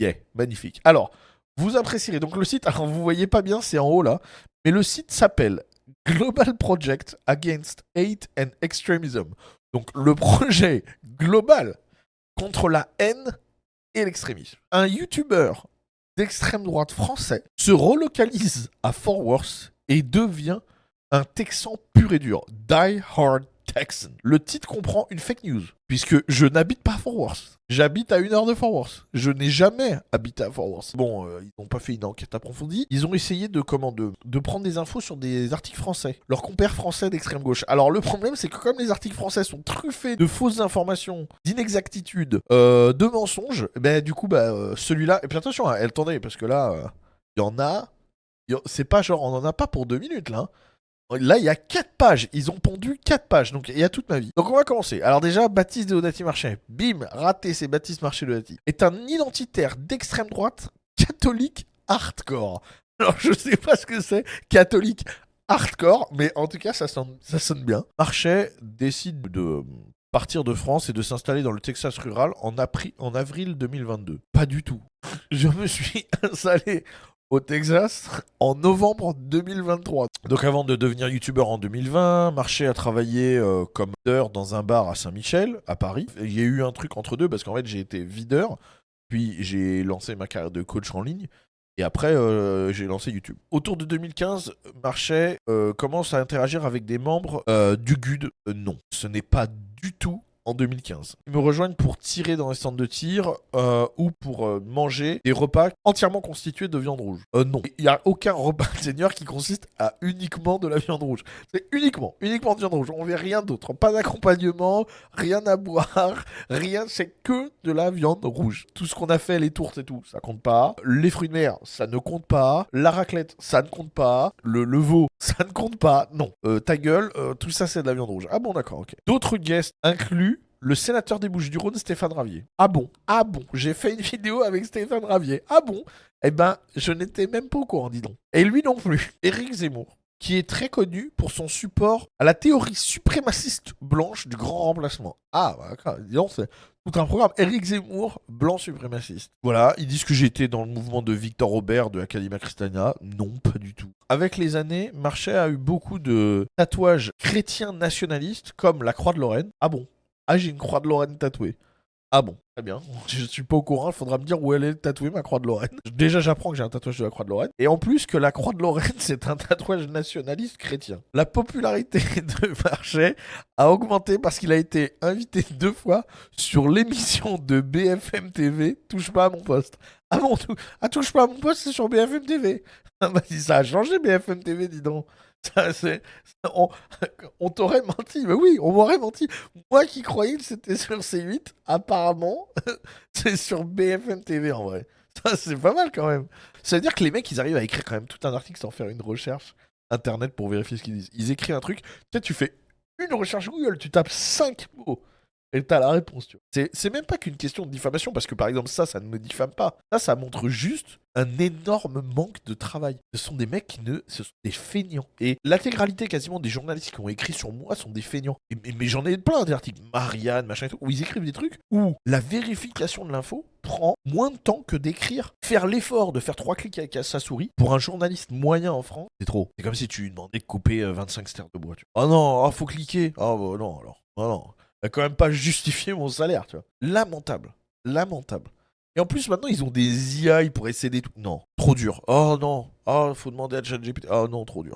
Yeah, magnifique. Alors, vous apprécierez. Donc le site, alors vous voyez pas bien, c'est en haut là, mais le site s'appelle Global Project Against Hate and Extremism. Donc le projet global contre la haine et l'extrémisme. Un YouTuber d'extrême droite français se relocalise à Fort Worth et devient un Texan pur et dur. Die Hard Le titre comprend une fake news, puisque je n'habite pas à Fort Worth. J'habite à une heure de Fort Worth. Je n'ai jamais habité à Fort Worth. Bon, euh, ils n'ont pas fait une enquête approfondie. Ils ont essayé de, de, prendre des infos sur des articles français. Leurs compères français d'extrême gauche. Alors le problème, c'est que comme les articles français sont truffés de fausses informations, d'inexactitudes, euh, de mensonges, ben du coup, bah, euh, celui-là... Et puis attention, hein, attendez, parce que là, il y en a- C'est pas genre, on en a pas pour deux minutes, là. hein. Là, il y a 4 pages. Ils ont pondu 4 pages. Donc, il y a toute ma vie. Donc, on va commencer. Alors, déjà, Baptiste Deodati Marchais. Bim, raté, c'est Baptiste Marchais Deodati. Est un identitaire d'extrême droite catholique hardcore. Alors, je sais pas ce que c'est, catholique hardcore, mais en tout cas, ça sonne, ça sonne bien. Marchais décide de partir de France et de s'installer dans le Texas rural en, en avril 2022. Pas du tout. Je me suis installé au Texas en novembre 2023. Donc avant de devenir youtubeur en 2020, Marché a travaillé euh, comme videur dans un bar à Saint-Michel, à Paris. Il y a eu un truc entre deux parce qu'en fait j'ai été videur, puis j'ai lancé ma carrière de coach en ligne. Et après, euh, j'ai lancé YouTube. Autour de 2015, Marchais euh, commence à interagir avec des membres du GUD. Non, ce n'est pas du tout en 2015. Ils me rejoignent pour tirer dans les centres de tir euh, ou pour euh, manger des repas entièrement constitués de viande rouge. Euh, non, il n'y a aucun repas de seigneur qui consiste à uniquement de la viande rouge. C'est uniquement, uniquement de viande rouge. On ne rien d'autre. Pas d'accompagnement, rien à boire, rien. C'est que de la viande rouge. Tout ce qu'on a fait, les tourtes et tout, ça compte pas. Les fruits de mer, ça ne compte pas. La raclette, ça ne compte pas. Le veau, ça ne compte pas. Non. Euh, ta gueule, euh, tout ça, c'est de la viande rouge. Ah bon, d'accord, ok. D'autres guests incluent le sénateur des Bouches-du-Rhône, Stéphane Ravier. Ah bon? Ah bon? J'ai fait une vidéo avec Stéphane Ravier. Ah bon? Eh ben, je n'étais même pas au courant, dis donc. Et lui non plus. Éric Zemmour, qui est très connu pour son support à la théorie suprémaciste blanche du grand remplacement. Ah, bah, d'accord. Dis donc, c'est tout un programme. Éric Zemmour, blanc suprémaciste. Voilà, ils disent que j'étais dans le mouvement de Victor Robert de Academia Christiana. Non, pas du tout. Avec les années, Marchais a eu beaucoup de tatouages chrétiens nationalistes comme la Croix de Lorraine. Ah bon? Ah, j'ai une Croix de Lorraine tatouée. Ah bon, très bien. Je suis pas au courant, il faudra me dire où elle est tatouée, ma Croix de Lorraine. Déjà, j'apprends que j'ai un tatouage de la Croix de Lorraine. Et en plus que la Croix de Lorraine, c'est un tatouage nationaliste chrétien. La popularité de Marchais a augmenté parce qu'il a été invité deux fois sur l'émission de BFM TV Touche pas à mon poste. Ah bon, ah, touche pas à mon poste, c'est sur BFM TV. Ah bah, si ça a changé BFM TV, dis donc. On t'aurait menti, mais oui, on m'aurait menti. Moi qui croyais que c'était sur C8, apparemment, c'est sur BFM TV en vrai. Ça, c'est pas mal quand même. Ça veut dire que les mecs, ils arrivent à écrire quand même tout un article sans faire une recherche internet pour vérifier ce qu'ils disent. Ils écrivent un truc, tu sais, tu fais une recherche Google, tu tapes 5 mots et t'as la réponse. Tu vois. C'est, même pas qu'une question de diffamation parce que par exemple, ça, ça ne me diffame pas. Ça, ça montre juste un énorme manque de travail. Ce sont des mecs qui ne. Ce sont des feignants. Et l'intégralité quasiment des journalistes qui ont écrit sur moi sont des feignants. Mais, j'en ai plein d'articles, Marianne, machin et tout, où ils écrivent des trucs où la vérification de l'info prend moins de temps que d'écrire. Faire l'effort de faire trois clics avec sa souris pour un journaliste moyen en France, c'est trop. C'est comme si tu lui demandais de couper euh, 25 stères de bois. Tu vois. Oh non, oh, faut cliquer. Oh non, alors. Oh non. Va quand même pas justifier mon salaire, tu vois. Lamentable. Lamentable. Et en plus, maintenant, ils ont des IA pour essayer trucs. Non, trop dur. Oh non. Oh, faut demander à ChatGPT. Oh non, trop dur.